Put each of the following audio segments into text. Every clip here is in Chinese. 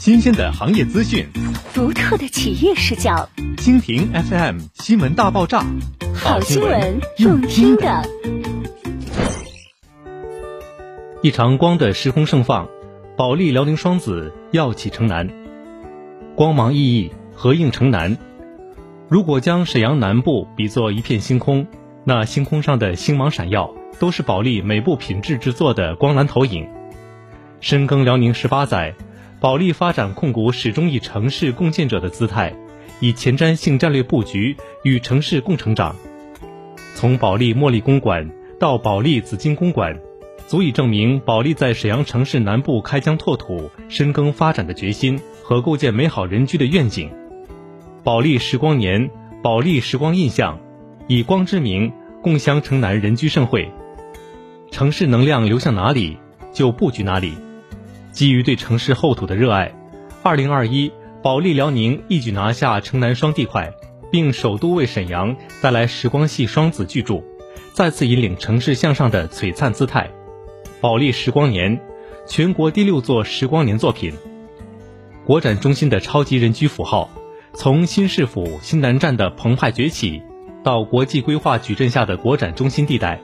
新鲜的行业资讯，独特的企业视角。蜻蜓 FM 新闻大爆炸，好新闻，用听的。一场光的时空盛放，保利辽宁双子耀起城南，光芒熠熠，合映城南。如果将沈阳南部比作一片星空，那星空上的星芒闪耀，都是保利每部品质制作的光蓝投影。深耕辽宁十八载，保利发展控股始终以城市共建者的姿态，以前瞻性战略布局与城市共成长。从保利茉莉公馆到保利紫金公馆，足以证明保利在沈阳城市南部开疆拓土、深耕发展的决心和构建美好人居的愿景。保利时光年，保利时光印象，以光之名共襄城南人居盛会。城市能量流向哪里，就布局哪里。基于对城市厚土的热爱，二零二一，保利辽宁一举拿下城南双地块，并首都为沈阳带来时光系双子巨著，再次引领城市向上的璀璨姿态。保利时光年，全国第六座时光年作品。国展中心的超级人居符号，从新市府新南站的澎湃崛起，到国际规划矩阵下的国展中心地带，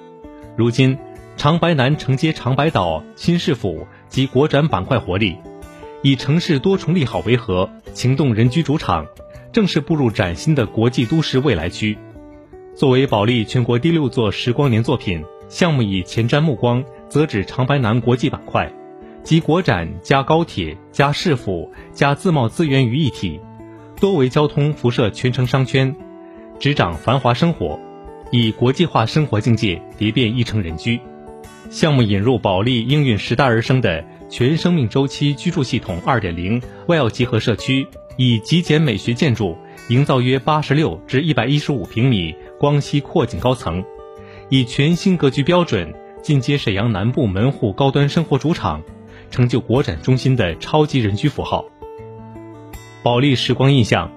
如今长白南承接长白岛、新市府。及国展板块活力，以城市多重利好为核，情动人居主场，正式步入崭新的国际都市未来区。作为保利全国第六座时光年作品，项目以前瞻目光，择指长白南国际板块，集国展加高铁加市府加自贸资源于一体，多维交通辐射全城商圈，执掌繁华生活，以国际化生活境界叠变一城人居。项目引入保利应运时代而生的全生命周期居住系统2.0 Well 集合社区，以极简美学建筑营造约86至115平米光吸阔景高层，以全新格局标准进阶沈阳南部门户高端生活主场，成就国展中心的超级人居符号。保利时光印象，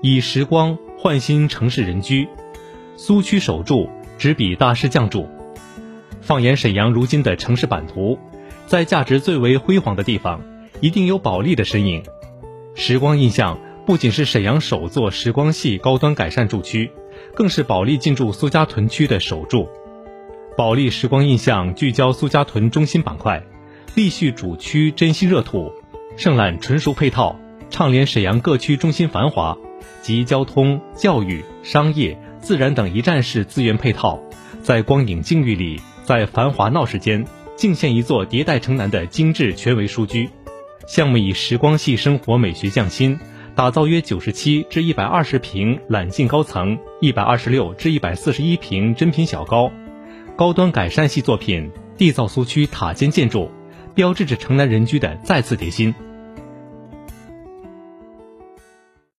以时光焕新城市人居，苏区首住，执笔大师匠筑。放眼沈阳如今的城市版图，在价值最为辉煌的地方，一定有保利的身影。时光印象不仅是沈阳首座时光系高端改善住区，更是保利进驻苏家屯区的首住。保利时光印象聚焦苏家屯中心板块，立续主区珍稀热土，盛揽纯熟配套，畅联沈阳各区中心繁华及交通、教育、商业、自然等一站式资源配套，在光影境遇里。在繁华闹市间，竟现一座迭代城南的精致全维书居。项目以时光系生活美学匠心，打造约九十七至一百二十平揽境高层，一百二十六至一百四十一平珍品小高，高端改善系作品缔造苏区塔尖建筑，标志着城南人居的再次叠新。